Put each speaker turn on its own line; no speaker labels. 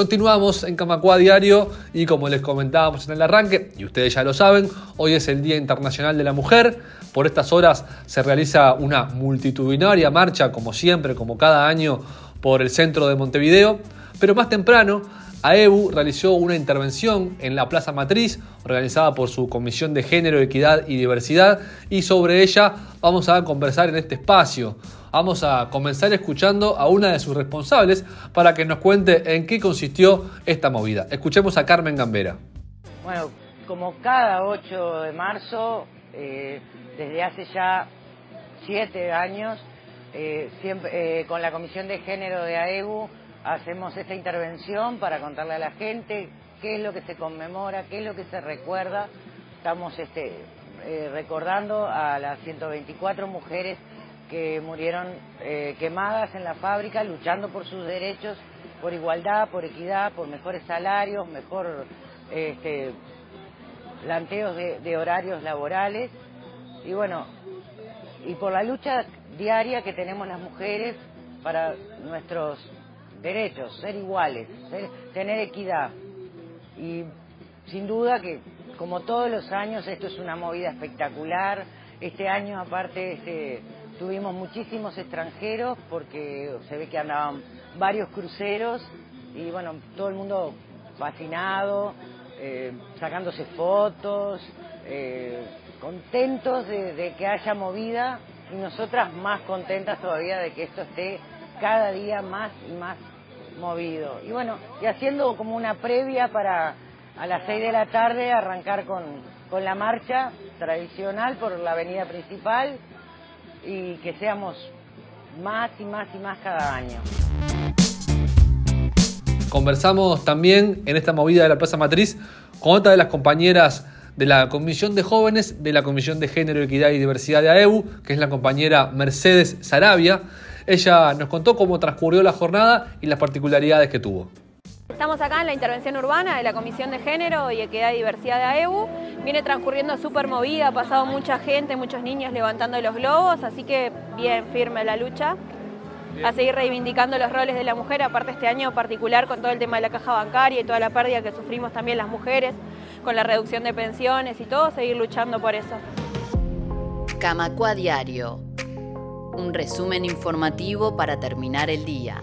Continuamos en Camacua Diario y como les comentábamos en el arranque, y ustedes ya lo saben, hoy es el Día Internacional de la Mujer. Por estas horas se realiza una multitudinaria marcha, como siempre, como cada año, por el centro de Montevideo. Pero más temprano, AEBU realizó una intervención en la Plaza Matriz, organizada por su Comisión de Género, Equidad y Diversidad, y sobre ella vamos a conversar en este espacio. Vamos a comenzar escuchando a una de sus responsables para que nos cuente en qué consistió esta movida. Escuchemos a Carmen Gambera.
Bueno, como cada 8 de marzo, eh, desde hace ya siete años, eh, siempre, eh, con la Comisión de Género de AEBU hacemos esta intervención para contarle a la gente qué es lo que se conmemora, qué es lo que se recuerda. Estamos este, recordando a las 124 mujeres que murieron eh, quemadas en la fábrica luchando por sus derechos, por igualdad, por equidad, por mejores salarios, mejor este, planteos de, horarios laborales y bueno, y por la lucha diaria que tenemos las mujeres para nuestros derechos, ser iguales, tener equidad. Y sin duda que, como todos los años, esto es una movida espectacular. Este año, aparte, este, Tuvimos muchísimos extranjeros porque se ve que andaban varios cruceros y bueno, todo el mundo fascinado, eh, sacándose fotos, eh, contentos de, que haya movida y nosotras más contentas todavía de que esto esté cada día más y más movido. Y bueno, y haciendo como una previa para a las seis de la tarde arrancar con, con la marcha tradicional por la avenida principal y que seamos más y más y más cada año.
Conversamos también en esta movida de la Plaza Matriz con otra de las compañeras de la Comisión de Jóvenes de la Comisión de Género, Equidad y Diversidad de AEU, que es la compañera Mercedes Sarabia. Ella nos contó cómo transcurrió la jornada y las particularidades que tuvo.
Estamos acá en la intervención urbana de la Comisión de Género y Equidad y Diversidad de AEU. Viene transcurriendo súper movida, ha pasado mucha gente, muchos niños levantando los globos, así que bien firme la lucha. A seguir reivindicando los roles de la mujer, aparte este año particular con todo el tema de la caja bancaria y toda la pérdida que sufrimos también las mujeres, con la reducción de pensiones y todo, seguir luchando por eso.
Camacua Diario. Un resumen informativo para terminar el día.